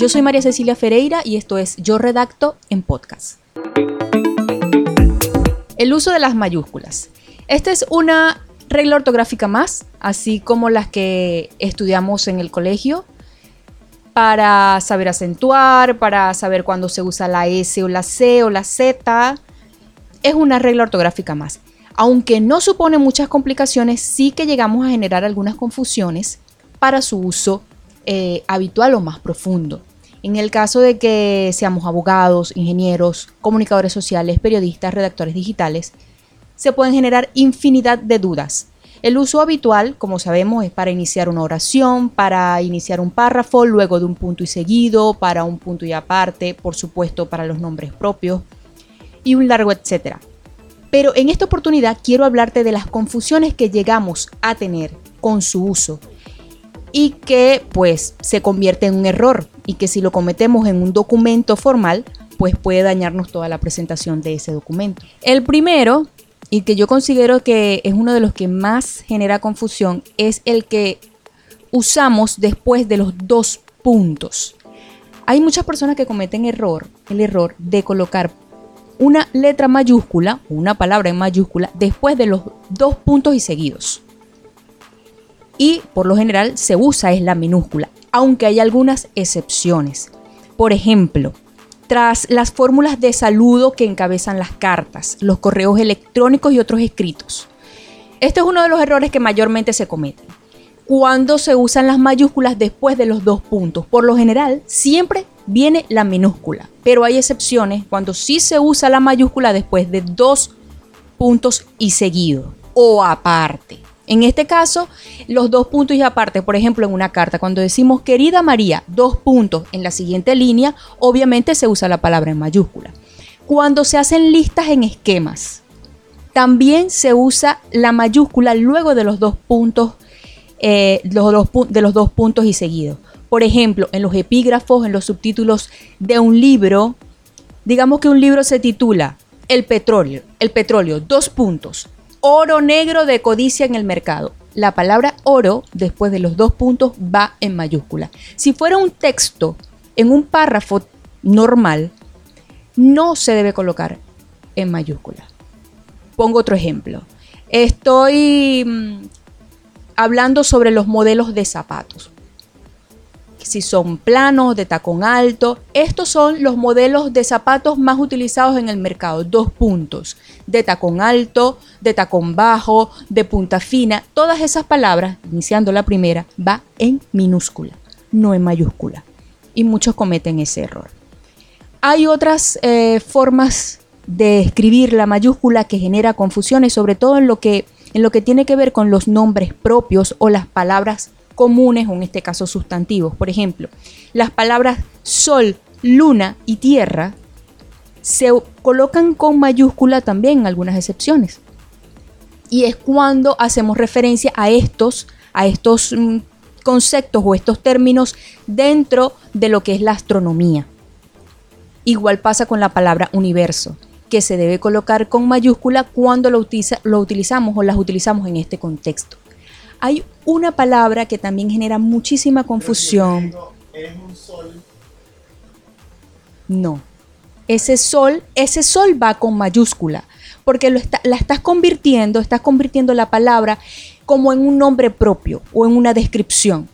Yo soy María Cecilia Ferreira y esto es Yo Redacto en Podcast. El uso de las mayúsculas. Esta es una regla ortográfica más, así como las que estudiamos en el colegio, para saber acentuar, para saber cuándo se usa la S o la C o la Z. Es una regla ortográfica más. Aunque no supone muchas complicaciones, sí que llegamos a generar algunas confusiones para su uso eh, habitual o más profundo. En el caso de que seamos abogados, ingenieros, comunicadores sociales, periodistas, redactores digitales, se pueden generar infinidad de dudas. El uso habitual, como sabemos, es para iniciar una oración, para iniciar un párrafo, luego de un punto y seguido, para un punto y aparte, por supuesto, para los nombres propios y un largo etcétera. Pero en esta oportunidad quiero hablarte de las confusiones que llegamos a tener con su uso y que pues se convierte en un error y que si lo cometemos en un documento formal pues puede dañarnos toda la presentación de ese documento. El primero y que yo considero que es uno de los que más genera confusión es el que usamos después de los dos puntos. Hay muchas personas que cometen error, el error de colocar una letra mayúscula una palabra en mayúscula después de los dos puntos y seguidos. Y por lo general se usa es la minúscula, aunque hay algunas excepciones. Por ejemplo, tras las fórmulas de saludo que encabezan las cartas, los correos electrónicos y otros escritos. Este es uno de los errores que mayormente se cometen. Cuando se usan las mayúsculas después de los dos puntos, por lo general siempre viene la minúscula, pero hay excepciones cuando sí se usa la mayúscula después de dos puntos y seguido o aparte. En este caso, los dos puntos y aparte, por ejemplo, en una carta, cuando decimos querida María, dos puntos en la siguiente línea, obviamente se usa la palabra en mayúscula. Cuando se hacen listas en esquemas, también se usa la mayúscula luego de los dos puntos, eh, de los dos puntos y seguidos. Por ejemplo, en los epígrafos, en los subtítulos de un libro, digamos que un libro se titula El petróleo, el petróleo, dos puntos oro negro de codicia en el mercado. La palabra oro, después de los dos puntos, va en mayúscula. Si fuera un texto en un párrafo normal, no se debe colocar en mayúscula. Pongo otro ejemplo. Estoy mm, hablando sobre los modelos de zapatos si son planos, de tacón alto. Estos son los modelos de zapatos más utilizados en el mercado. Dos puntos, de tacón alto, de tacón bajo, de punta fina. Todas esas palabras, iniciando la primera, va en minúscula, no en mayúscula. Y muchos cometen ese error. Hay otras eh, formas de escribir la mayúscula que genera confusiones, sobre todo en lo que, en lo que tiene que ver con los nombres propios o las palabras comunes o en este caso sustantivos. Por ejemplo, las palabras sol, luna y tierra se colocan con mayúscula también en algunas excepciones. Y es cuando hacemos referencia a estos, a estos mm, conceptos o estos términos dentro de lo que es la astronomía. Igual pasa con la palabra universo, que se debe colocar con mayúscula cuando lo, lo utilizamos o las utilizamos en este contexto. Hay una palabra que también genera muchísima confusión. No. Ese sol, ese sol va con mayúscula, porque la estás convirtiendo, estás convirtiendo la palabra como en un nombre propio o en una descripción.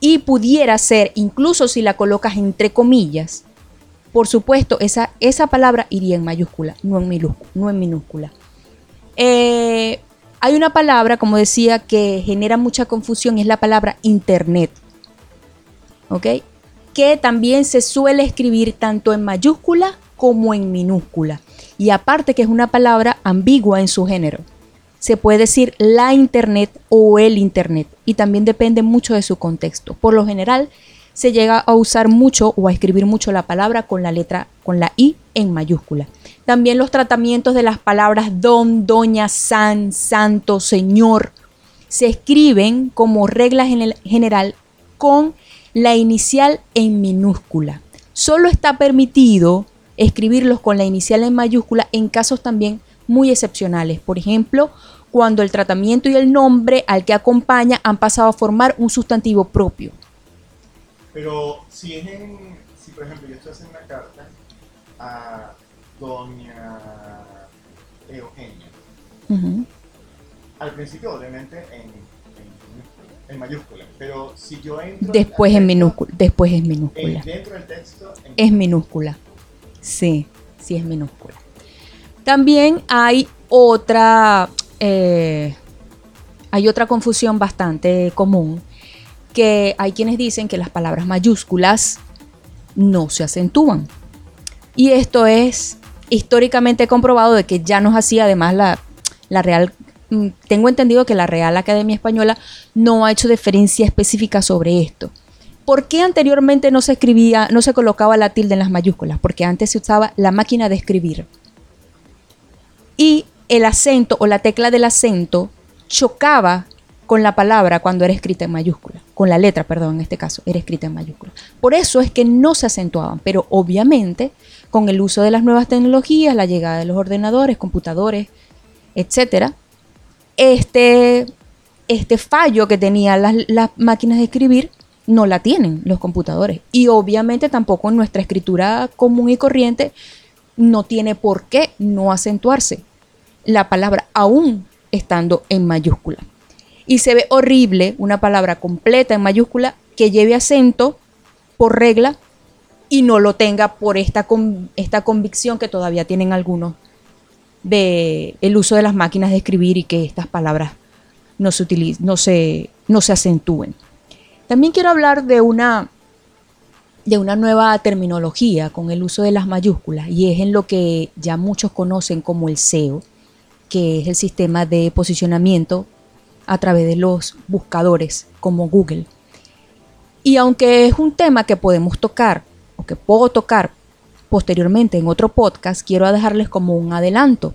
Y pudiera ser, incluso si la colocas entre comillas, por supuesto, esa, esa palabra iría en mayúscula, no en, no en minúscula. Eh, hay una palabra, como decía, que genera mucha confusión, es la palabra Internet. ¿Ok? Que también se suele escribir tanto en mayúscula como en minúscula. Y aparte que es una palabra ambigua en su género. Se puede decir la Internet o el Internet. Y también depende mucho de su contexto. Por lo general, se llega a usar mucho o a escribir mucho la palabra con la letra, con la I en mayúscula. También los tratamientos de las palabras don, doña, san, santo, señor, se escriben como regla general con la inicial en minúscula. Solo está permitido escribirlos con la inicial en mayúscula en casos también muy excepcionales. Por ejemplo, cuando el tratamiento y el nombre al que acompaña han pasado a formar un sustantivo propio. Pero si es en, si por ejemplo yo estoy haciendo una carta a doña Eugenia, al principio obviamente en, en, en mayúscula, pero si yo entro Después en minúscula. Después es en- minúscula. dentro del texto Es minúscula. Sí, sí es minúscula. También hay otra, eh, hay otra confusión bastante común, que hay quienes dicen que las palabras mayúsculas no se acentúan. Y esto es históricamente comprobado de que ya nos hacía además la, la Real, mm, tengo entendido que la Real Academia Española no ha hecho diferencia específica sobre esto. ¿Por qué anteriormente no se escribía, no se colocaba la tilde en las mayúsculas? Porque antes se usaba la máquina de escribir. Y el acento o la tecla del acento chocaba con la palabra cuando era escrita en mayúscula. Con la letra, perdón, en este caso, era escrita en mayúscula. Por eso es que no se acentuaban. Pero obviamente, con el uso de las nuevas tecnologías, la llegada de los ordenadores, computadores, etcétera, este, este fallo que tenían las, las máquinas de escribir no la tienen los computadores. Y obviamente tampoco nuestra escritura común y corriente no tiene por qué no acentuarse la palabra aún estando en mayúscula. Y se ve horrible una palabra completa en mayúscula que lleve acento por regla y no lo tenga por esta, esta convicción que todavía tienen algunos de el uso de las máquinas de escribir y que estas palabras no se, no se, no se acentúen. También quiero hablar de una, de una nueva terminología con el uso de las mayúsculas y es en lo que ya muchos conocen como el SEO, que es el sistema de posicionamiento a través de los buscadores como Google. Y aunque es un tema que podemos tocar o que puedo tocar posteriormente en otro podcast, quiero dejarles como un adelanto.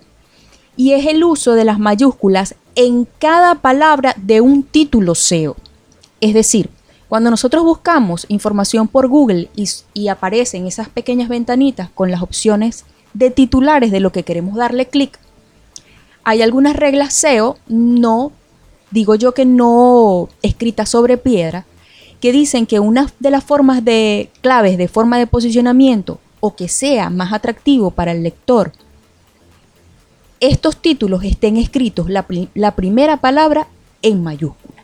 Y es el uso de las mayúsculas en cada palabra de un título SEO. Es decir, cuando nosotros buscamos información por Google y, aparecen esas pequeñas ventanitas con las opciones de titulares de lo que queremos darle clic, hay algunas reglas SEO, no, digo yo que no escritas sobre piedra, que dicen que una de las formas de claves de forma de posicionamiento o que sea más atractivo para el lector, estos títulos estén escritos la, la primera palabra en mayúscula.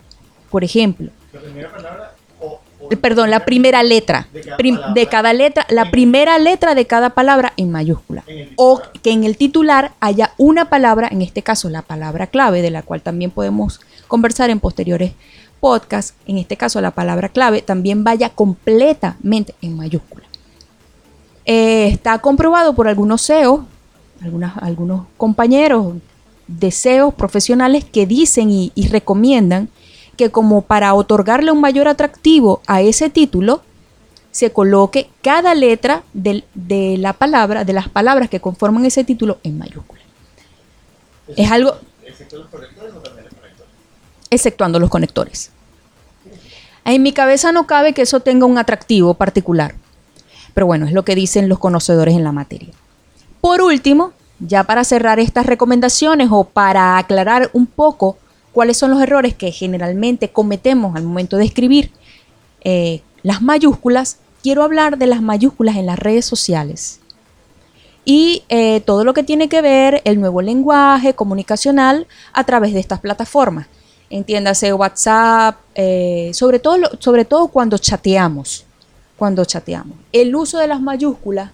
Por ejemplo, la primera palabra o, o- eh, perdón, la primera letra De cada prim- palabra. de cada letra, la primera letra de cada palabra en mayúscula. En O que en el titular haya una palabra, en este caso la palabra clave, de la cual también podemos conversar en posteriores podcasts, en este caso la palabra clave también vaya completamente en mayúscula. Eh, está comprobado por algunos SEO, algunas, algunos compañeros de SEO profesionales que dicen y, y recomiendan que como para otorgarle un mayor atractivo a ese título, se coloque cada letra del- de la palabra, de las palabras que conforman ese título en mayúscula. Es algo, ¿Excepto los correctores o también los correctores? Exceptuando los conectores. En mi cabeza no cabe que eso tenga un atractivo particular, pero bueno, es lo que dicen los conocedores en la materia. Por último, ya para cerrar estas recomendaciones o para aclarar un poco cuáles son los errores que generalmente cometemos al momento de escribir eh, las mayúsculas, quiero hablar de las mayúsculas en las redes sociales y eh, todo lo que tiene que ver el nuevo lenguaje comunicacional a través de estas plataformas. Entiéndase WhatsApp, eh, sobre, todo, sobre todo cuando chateamos. Cuando chateamos. El uso de las mayúsculas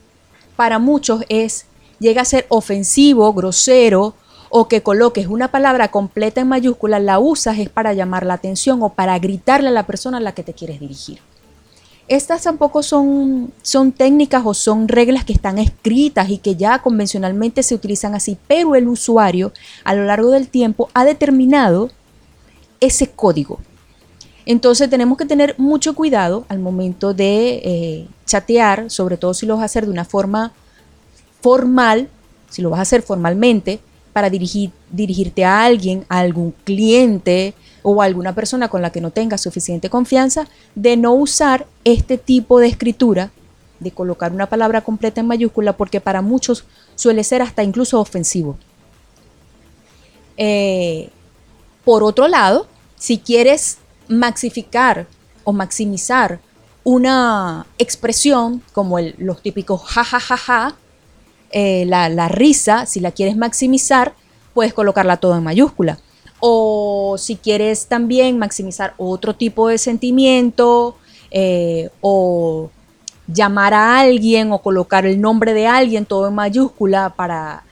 para muchos es llega a ser ofensivo, grosero o que coloques una palabra completa en mayúscula, la usas es para llamar la atención o para gritarle a la persona a la que te quieres dirigir. Estas tampoco son, son técnicas o son reglas que están escritas y que ya convencionalmente se utilizan así, pero el usuario a lo largo del tiempo ha determinado ese código. Entonces tenemos que tener mucho cuidado al momento de eh, chatear, sobre todo si lo vas a hacer de una forma formal, si lo vas a hacer formalmente, para dirigir, dirigirte a alguien, a algún cliente o a alguna persona con la que no tengas suficiente confianza, de no usar este tipo de escritura, de colocar una palabra completa en mayúscula, porque para muchos suele ser hasta incluso ofensivo. Eh, por otro lado, si quieres maxificar o maximizar una expresión como los típicos jajajaja, eh, la, la risa, si la quieres maximizar, puedes colocarla todo en mayúscula. O si quieres también maximizar otro tipo de sentimiento eh, o llamar a alguien o colocar el nombre de alguien todo en mayúscula para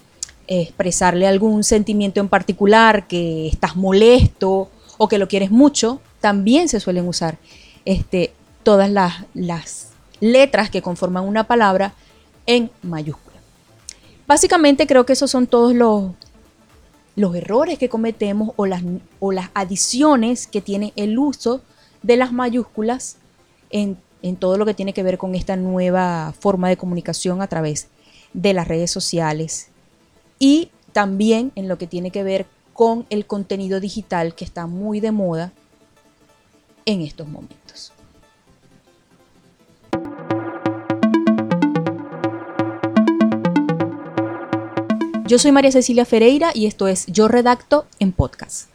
expresarle algún sentimiento en particular, que estás molesto o que lo quieres mucho, también se suelen usar este, todas las, las letras que conforman una palabra en mayúscula. Básicamente creo que esos son todos los, los errores que cometemos o las, o las adiciones que tiene el uso de las mayúsculas en, en todo lo que tiene que ver con esta nueva forma de comunicación a través de las redes sociales y también en lo que tiene que ver con el contenido digital que está muy de moda en estos momentos. Yo soy María Cecilia Ferreira y esto es Yo Redacto en Podcast.